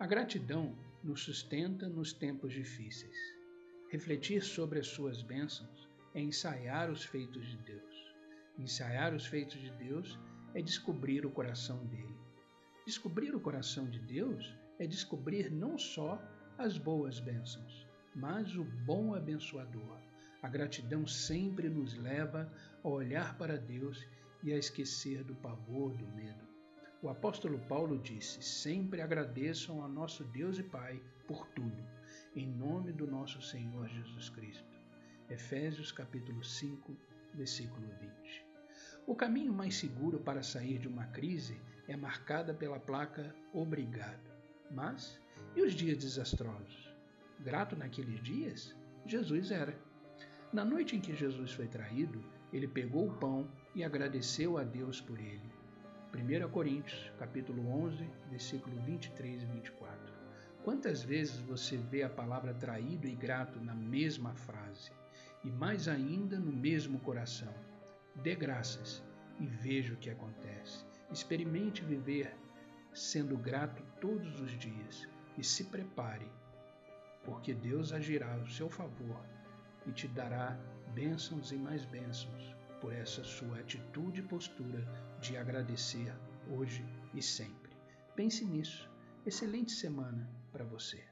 A gratidão nos sustenta nos tempos difíceis. Refletir sobre as suas bênçãos é ensaiar os feitos de Deus. Ensaiar os feitos de Deus é descobrir o coração dele. Descobrir o coração de Deus é descobrir não só as boas bênçãos, mas o bom abençoador. A gratidão sempre nos leva a olhar para Deus e a esquecer do pavor, do medo. O apóstolo Paulo disse: Sempre agradeçam a nosso Deus e Pai por tudo, em nome do nosso Senhor Jesus Cristo. Efésios capítulo 5, versículo 20. O caminho mais seguro para sair de uma crise é marcada pela placa Obrigado. Mas e os dias desastrosos? Grato naqueles dias? Jesus era. Na noite em que Jesus foi traído, ele pegou o pão e agradeceu a Deus por ele. 1 Coríntios, capítulo 11, versículo 23 e 24. Quantas vezes você vê a palavra traído e grato na mesma frase? e mais ainda no mesmo coração. Dê graças e veja o que acontece. Experimente viver sendo grato todos os dias e se prepare, porque Deus agirá ao seu favor e te dará bênçãos e mais bênçãos por essa sua atitude e postura de agradecer hoje e sempre. Pense nisso. Excelente semana para você.